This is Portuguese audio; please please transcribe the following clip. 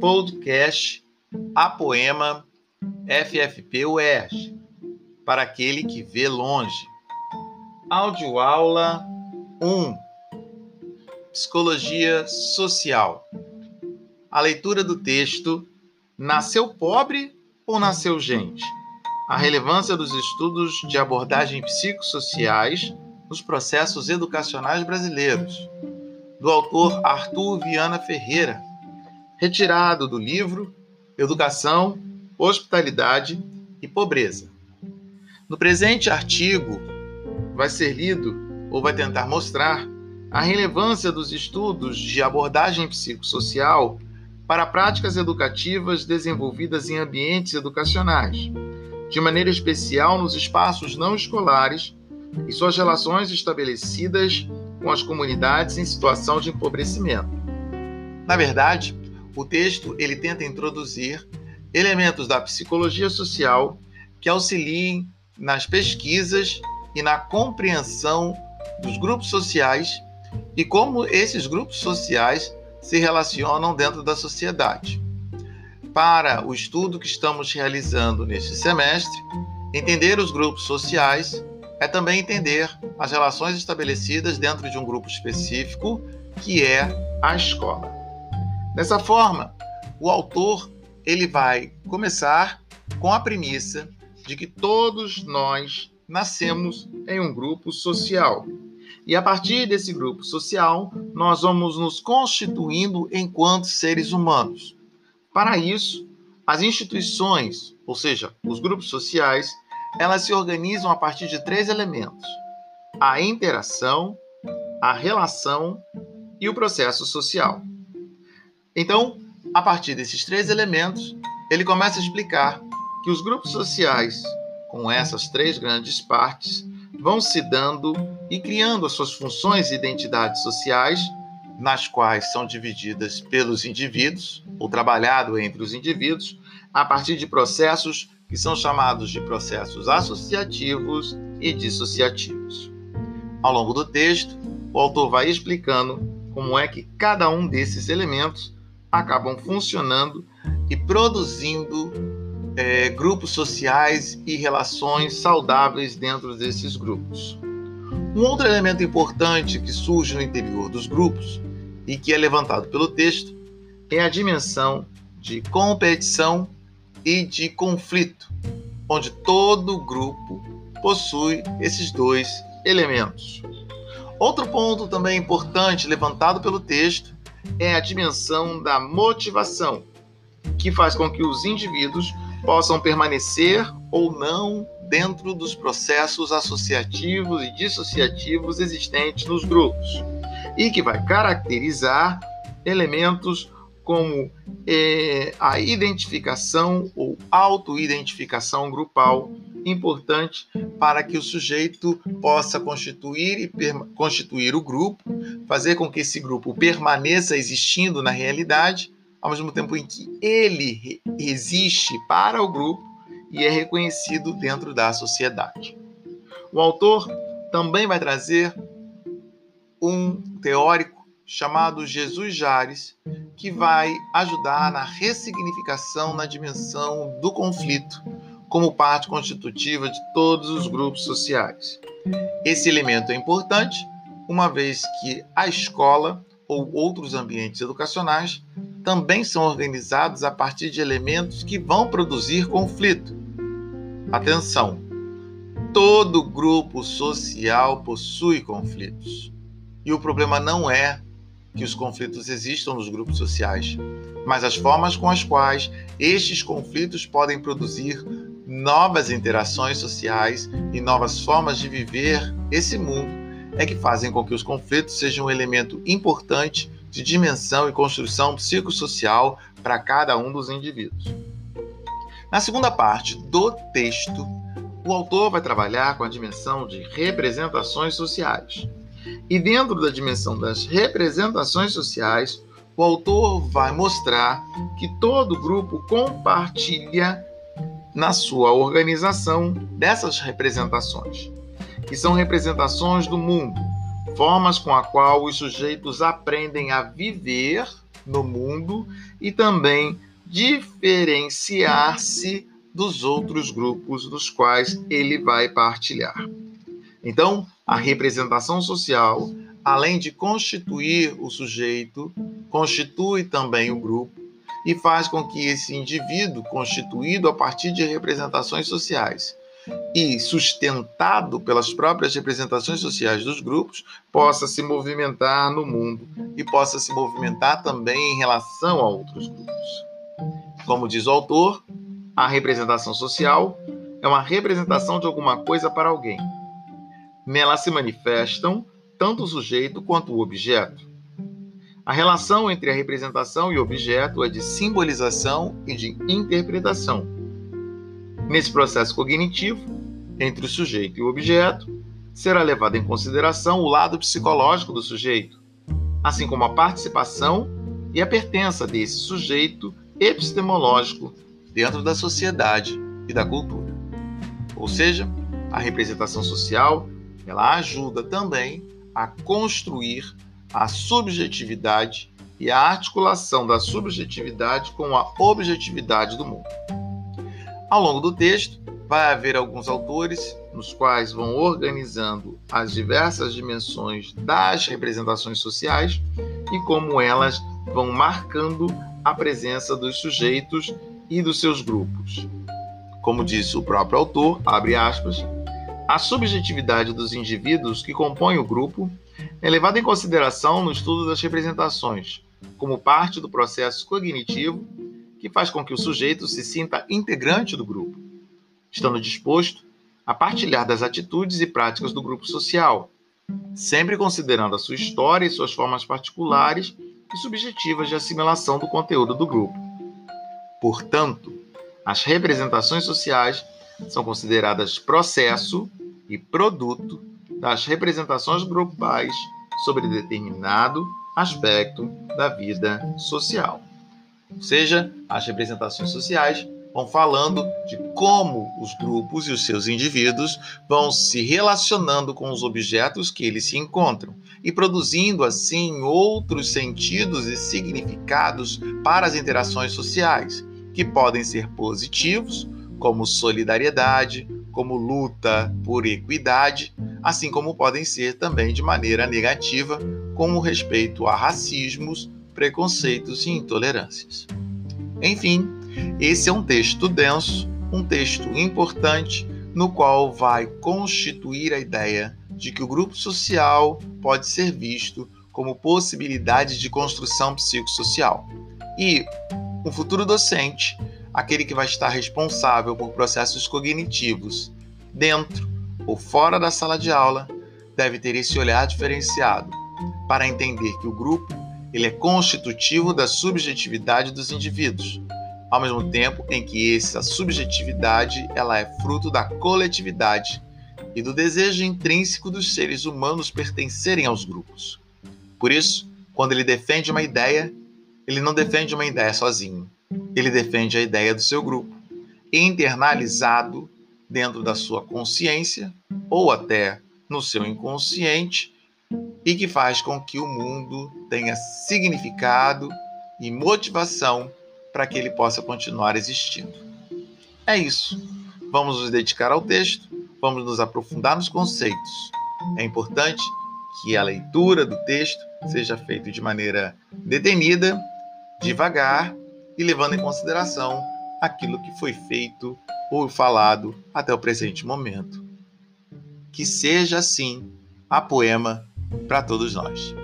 podcast Apoema FFP UERJ, para aquele que vê longe. Audioaula 1 Psicologia Social. A leitura do texto Nasceu pobre ou nasceu gente? A relevância dos estudos de abordagem psicossociais nos processos educacionais brasileiros, do autor Arthur Viana Ferreira, retirado do livro Educação, Hospitalidade e Pobreza. No presente artigo, vai ser lido ou vai tentar mostrar a relevância dos estudos de abordagem psicossocial para práticas educativas desenvolvidas em ambientes educacionais, de maneira especial nos espaços não escolares e suas relações estabelecidas com as comunidades em situação de empobrecimento. Na verdade, o texto ele tenta introduzir elementos da psicologia social que auxiliem nas pesquisas e na compreensão dos grupos sociais e como esses grupos sociais se relacionam dentro da sociedade. Para o estudo que estamos realizando neste semestre, entender os grupos sociais é também entender as relações estabelecidas dentro de um grupo específico, que é a escola. Dessa forma, o autor ele vai começar com a premissa de que todos nós nascemos em um grupo social. E a partir desse grupo social, nós vamos nos constituindo enquanto seres humanos. Para isso, as instituições, ou seja, os grupos sociais, elas se organizam a partir de três elementos: a interação, a relação e o processo social. Então, a partir desses três elementos, ele começa a explicar que os grupos sociais, com essas três grandes partes, vão se dando e criando as suas funções e identidades sociais, nas quais são divididas pelos indivíduos, ou trabalhado entre os indivíduos, a partir de processos que são chamados de processos associativos e dissociativos. Ao longo do texto, o autor vai explicando como é que cada um desses elementos acabam funcionando e produzindo é, grupos sociais e relações saudáveis dentro desses grupos. Um outro elemento importante que surge no interior dos grupos e que é levantado pelo texto é a dimensão de competição e de conflito, onde todo grupo possui esses dois elementos. Outro ponto também importante levantado pelo texto é a dimensão da motivação, que faz com que os indivíduos possam permanecer ou não dentro dos processos associativos e dissociativos existentes nos grupos, e que vai caracterizar elementos como é, a identificação ou autoidentificação grupal, importante para que o sujeito possa constituir e constituir o grupo, fazer com que esse grupo permaneça existindo na realidade, ao mesmo tempo em que ele existe para o grupo e é reconhecido dentro da sociedade. O autor também vai trazer um teórico chamado Jesus Jares, que vai ajudar na ressignificação na dimensão do conflito como parte constitutiva de todos os grupos sociais. Esse elemento é importante, uma vez que a escola ou outros ambientes educacionais também são organizados a partir de elementos que vão produzir conflito. Atenção! Todo grupo social possui conflitos. E o problema não é que os conflitos existam nos grupos sociais, mas as formas com as quais estes conflitos podem produzir novas interações sociais e novas formas de viver esse mundo é que fazem com que os conflitos sejam um elemento importante de dimensão e construção psicossocial para cada um dos indivíduos. Na segunda parte do texto, o autor vai trabalhar com a dimensão de representações sociais. E dentro da dimensão das representações sociais, o autor vai mostrar que todo grupo compartilha na sua organização dessas representações, que são representações do mundo, formas com a qual os sujeitos aprendem a viver no mundo e também diferenciar-se dos outros grupos dos quais ele vai partilhar. Então, a representação social, além de constituir o sujeito, constitui também o grupo e faz com que esse indivíduo, constituído a partir de representações sociais e sustentado pelas próprias representações sociais dos grupos, possa se movimentar no mundo e possa se movimentar também em relação a outros grupos. Como diz o autor, a representação social é uma representação de alguma coisa para alguém. Nela se manifestam tanto o sujeito quanto o objeto. A relação entre a representação e o objeto é de simbolização e de interpretação. Nesse processo cognitivo, entre o sujeito e o objeto, será levado em consideração o lado psicológico do sujeito, assim como a participação e a pertença desse sujeito epistemológico dentro da sociedade e da cultura. Ou seja, a representação social, ela ajuda também a construir a subjetividade e a articulação da subjetividade com a objetividade do mundo. Ao longo do texto, vai haver alguns autores nos quais vão organizando as diversas dimensões das representações sociais e como elas vão marcando a presença dos sujeitos e dos seus grupos. Como disse o próprio autor, abre aspas, a subjetividade dos indivíduos que compõem o grupo é levada em consideração no estudo das representações, como parte do processo cognitivo que faz com que o sujeito se sinta integrante do grupo, estando disposto a partilhar das atitudes e práticas do grupo social, sempre considerando a sua história e suas formas particulares e subjetivas de assimilação do conteúdo do grupo. Portanto, as representações sociais são consideradas processo e produto das representações grupais sobre determinado aspecto da vida social. Ou seja, as representações sociais vão falando de como os grupos e os seus indivíduos vão se relacionando com os objetos que eles se encontram e produzindo assim outros sentidos e significados para as interações sociais, que podem ser positivos, como solidariedade, como luta por equidade, assim como podem ser também de maneira negativa, como respeito a racismos, preconceitos e intolerâncias. Enfim, esse é um texto denso, um texto importante, no qual vai constituir a ideia de que o grupo social pode ser visto como possibilidade de construção psicossocial. E um futuro docente, aquele que vai estar responsável por processos cognitivos dentro ou fora da sala de aula, deve ter esse olhar diferenciado para entender que o grupo ele é constitutivo da subjetividade dos indivíduos, ao mesmo tempo em que essa subjetividade ela é fruto da coletividade e do desejo intrínseco dos seres humanos pertencerem aos grupos. Por isso, quando ele defende uma ideia, ele não defende uma ideia sozinho. Ele defende a ideia do seu grupo, internalizado dentro da sua consciência ou até no seu inconsciente e que faz com que o mundo tenha significado e motivação para que ele possa continuar existindo. É isso. Vamos nos dedicar ao texto, vamos nos aprofundar nos conceitos. É importante que a leitura do texto seja feita de maneira detenida, devagar e levando em consideração aquilo que foi feito ou falado até o presente momento. Que seja assim a poema para todos nós.